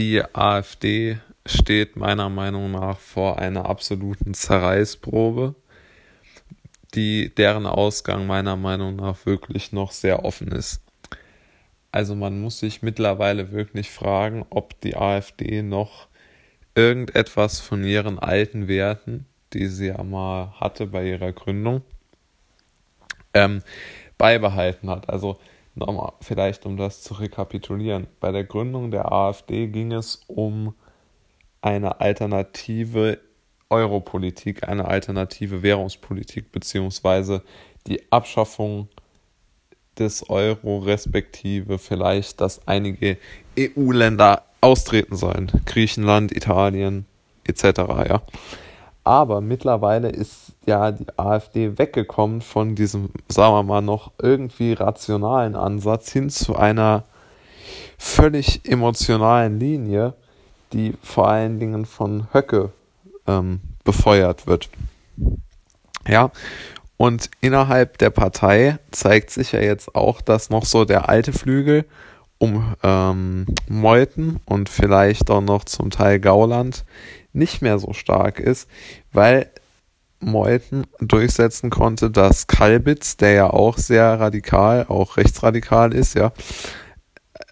Die AfD steht meiner Meinung nach vor einer absoluten Zerreißprobe, die deren Ausgang meiner Meinung nach wirklich noch sehr offen ist. Also man muss sich mittlerweile wirklich fragen, ob die AfD noch irgendetwas von ihren alten Werten, die sie ja mal hatte bei ihrer Gründung, ähm, beibehalten hat. Also nochmal, vielleicht um das zu rekapitulieren. Bei der Gründung der AfD ging es um eine alternative Europolitik, eine alternative Währungspolitik, beziehungsweise die Abschaffung des Euro, respektive vielleicht, dass einige EU-Länder austreten sollen. Griechenland, Italien etc. Ja. Aber mittlerweile ist ja die AfD weggekommen von diesem, sagen wir mal, noch irgendwie rationalen Ansatz hin zu einer völlig emotionalen Linie, die vor allen Dingen von Höcke ähm, befeuert wird. Ja, und innerhalb der Partei zeigt sich ja jetzt auch, dass noch so der alte Flügel um ähm, Meuthen und vielleicht auch noch zum Teil Gauland nicht mehr so stark ist, weil Meuthen durchsetzen konnte, dass Kalbitz, der ja auch sehr radikal, auch rechtsradikal ist, ja,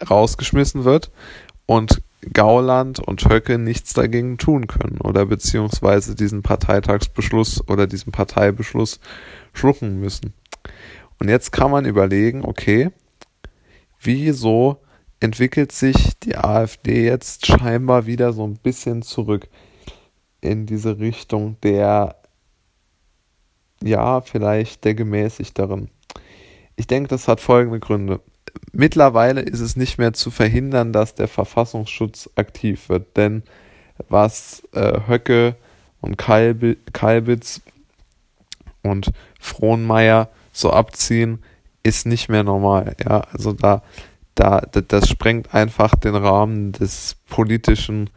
rausgeschmissen wird und Gauland und Höcke nichts dagegen tun können oder beziehungsweise diesen Parteitagsbeschluss oder diesen Parteibeschluss schlucken müssen. Und jetzt kann man überlegen, okay, wieso entwickelt sich die AfD jetzt scheinbar wieder so ein bisschen zurück in diese Richtung der, ja, vielleicht der gemäßigteren. Ich denke, das hat folgende Gründe. Mittlerweile ist es nicht mehr zu verhindern, dass der Verfassungsschutz aktiv wird, denn was äh, Höcke und Kalb Kalbitz und Frohnmeier so abziehen, ist nicht mehr normal. Ja, also da, da, das sprengt einfach den Rahmen des politischen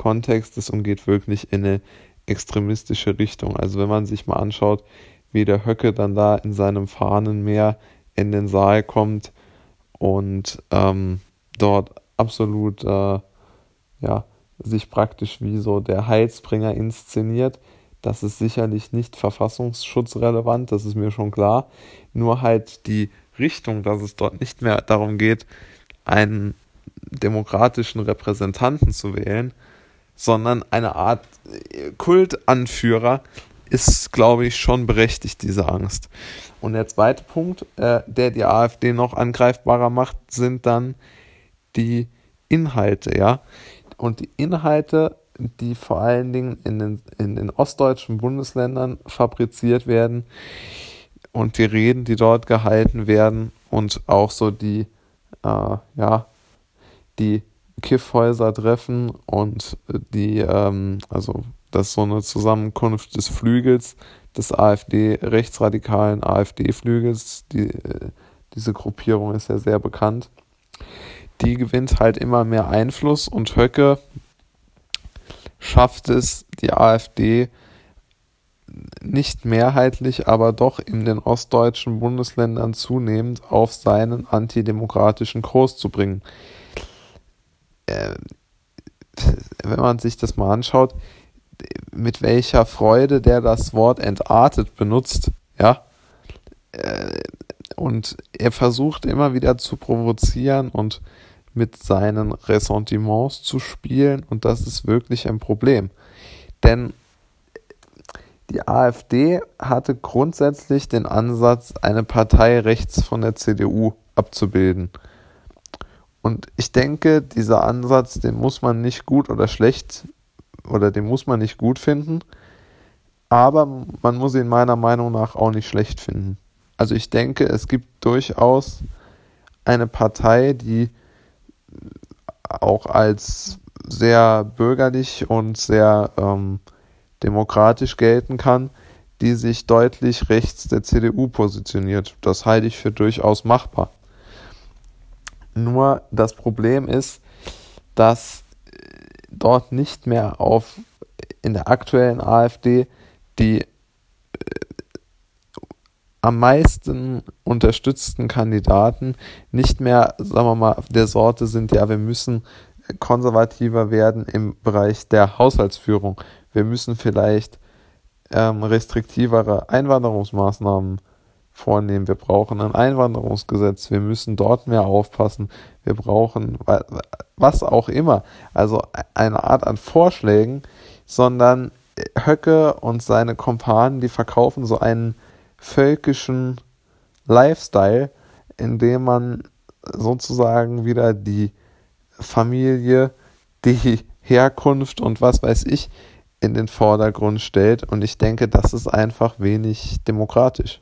Kontextes und geht wirklich in eine extremistische Richtung. Also wenn man sich mal anschaut, wie der Höcke dann da in seinem Fahnenmeer in den Saal kommt und ähm, dort absolut äh, ja, sich praktisch wie so der Heilsbringer inszeniert, das ist sicherlich nicht verfassungsschutzrelevant, das ist mir schon klar. Nur halt die Richtung, dass es dort nicht mehr darum geht, einen demokratischen Repräsentanten zu wählen, sondern eine Art Kultanführer ist, glaube ich, schon berechtigt, diese Angst. Und der zweite Punkt, äh, der die AfD noch angreifbarer macht, sind dann die Inhalte, ja. Und die Inhalte die vor allen Dingen in den, in den ostdeutschen Bundesländern fabriziert werden und die Reden, die dort gehalten werden und auch so die, äh, ja, die Kiffhäuser treffen und die, ähm, also das ist so eine Zusammenkunft des Flügels, des AfD, rechtsradikalen AfD-Flügels, die, äh, diese Gruppierung ist ja sehr bekannt. Die gewinnt halt immer mehr Einfluss und Höcke, schafft es die AfD nicht mehrheitlich, aber doch in den ostdeutschen Bundesländern zunehmend auf seinen antidemokratischen Kurs zu bringen. Äh, wenn man sich das mal anschaut, mit welcher Freude der das Wort entartet benutzt, ja, äh, und er versucht immer wieder zu provozieren und mit seinen Ressentiments zu spielen und das ist wirklich ein Problem. Denn die AfD hatte grundsätzlich den Ansatz, eine Partei rechts von der CDU abzubilden. Und ich denke, dieser Ansatz, den muss man nicht gut oder schlecht oder den muss man nicht gut finden, aber man muss ihn meiner Meinung nach auch nicht schlecht finden. Also ich denke, es gibt durchaus eine Partei, die auch als sehr bürgerlich und sehr ähm, demokratisch gelten kann, die sich deutlich rechts der CDU positioniert. Das halte ich für durchaus machbar. Nur das Problem ist, dass dort nicht mehr auf in der aktuellen AfD die am meisten unterstützten Kandidaten nicht mehr, sagen wir mal, der Sorte sind, ja, wir müssen konservativer werden im Bereich der Haushaltsführung. Wir müssen vielleicht ähm, restriktivere Einwanderungsmaßnahmen vornehmen. Wir brauchen ein Einwanderungsgesetz. Wir müssen dort mehr aufpassen. Wir brauchen was auch immer. Also eine Art an Vorschlägen, sondern Höcke und seine Kumpanen, die verkaufen so einen völkischen Lifestyle, in dem man sozusagen wieder die Familie, die Herkunft und was weiß ich in den Vordergrund stellt. Und ich denke, das ist einfach wenig demokratisch.